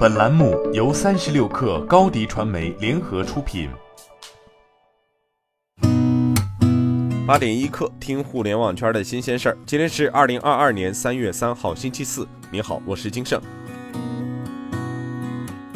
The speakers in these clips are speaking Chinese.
本栏目由三十六氪高低传媒联合出品。八点一刻，听互联网圈的新鲜事儿。今天是二零二二年三月三号，星期四。你好，我是金盛。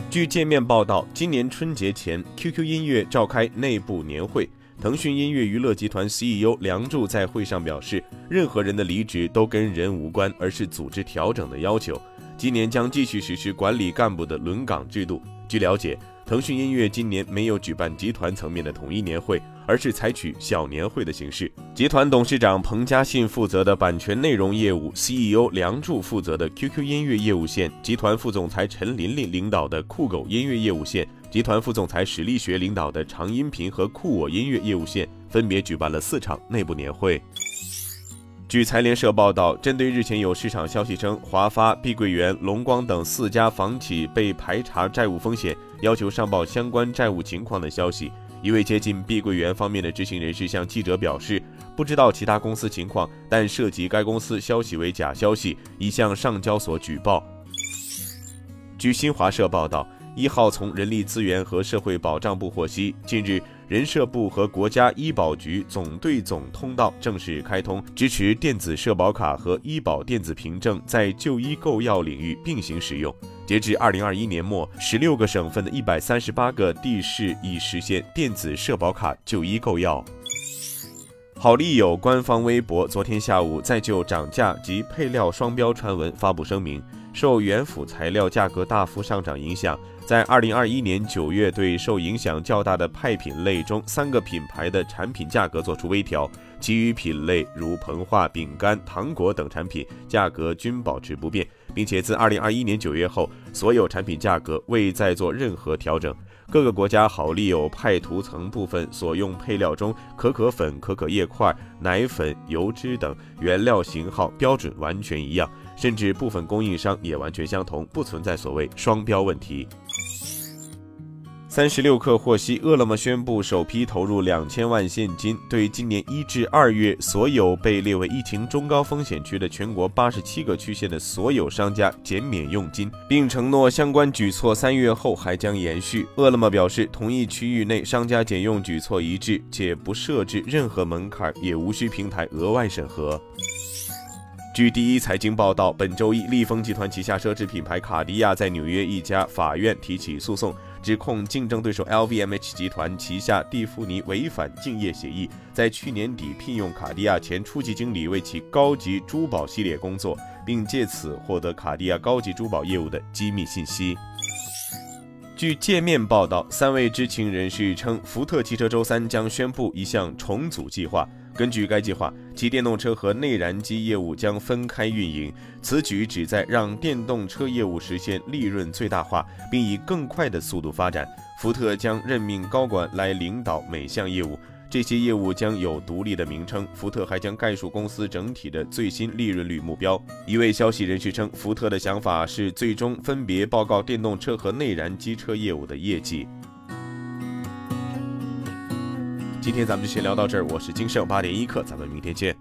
据界面报道，今年春节前，QQ 音乐召开内部年会。腾讯音乐娱乐集团 CEO 梁祝在会上表示，任何人的离职都跟人无关，而是组织调整的要求。今年将继续实施管理干部的轮岗制度。据了解，腾讯音乐今年没有举办集团层面的统一年会，而是采取小年会的形式。集团董事长彭嘉信负责的版权内容业务，CEO 梁祝负责的 QQ 音乐业务线，集团副总裁陈琳琳领导的酷狗音乐业务线，集团副总裁史力学领导的长音频和酷我音乐业务线，分别举办了四场内部年会。据财联社报道，针对日前有市场消息称华发、碧桂园、龙光等四家房企被排查债务风险，要求上报相关债务情况的消息，一位接近碧桂园方面的知情人士向记者表示，不知道其他公司情况，但涉及该公司消息为假消息，已向上交所举报。据新华社报道，一号从人力资源和社会保障部获悉，近日。人社部和国家医保局总对总通道正式开通，支持电子社保卡和医保电子凭证在就医购药领域并行使用。截至二零二一年末，十六个省份的一百三十八个地市已实现电子社保卡就医购药。好利友官方微博昨天下午在就涨价及配料双标传闻发布声明。受原辅材料价格大幅上涨影响，在二零二一年九月对受影响较大的派品类中三个品牌的产品价格做出微调，其余品类如膨化饼干、糖果等产品价格均保持不变，并且自二零二一年九月后，所有产品价格未再做任何调整。各个国家好丽友派涂层部分所用配料中，可可粉、可可液块、奶粉、油脂等原料型号标准完全一样。甚至部分供应商也完全相同，不存在所谓双标问题。三十六氪获悉，饿了么宣布首批投入两千万现金，对今年一至二月所有被列为疫情中高风险区的全国八十七个区县的所有商家减免佣金，并承诺相关举措三月后还将延续。饿了么表示，同一区域内商家减用举措一致，且不设置任何门槛，也无需平台额外审核。据第一财经报道，本周一，利丰集团旗下奢侈品牌卡地亚在纽约一家法院提起诉讼，指控竞争对手 LVMH 集团旗下蒂芙尼违反竞业协议，在去年底聘用卡地亚前初级经理为其高级珠宝系列工作，并借此获得卡地亚高级珠宝业务的机密信息。据界面报道，三位知情人士称，福特汽车周三将宣布一项重组计划。根据该计划，其电动车和内燃机业务将分开运营。此举旨在让电动车业务实现利润最大化，并以更快的速度发展。福特将任命高管来领导每项业务，这些业务将有独立的名称。福特还将概述公司整体的最新利润率目标。一位消息人士称，福特的想法是最终分别报告电动车和内燃机车业务的业绩。今天咱们就先聊到这儿，我是金盛八点一刻，咱们明天见。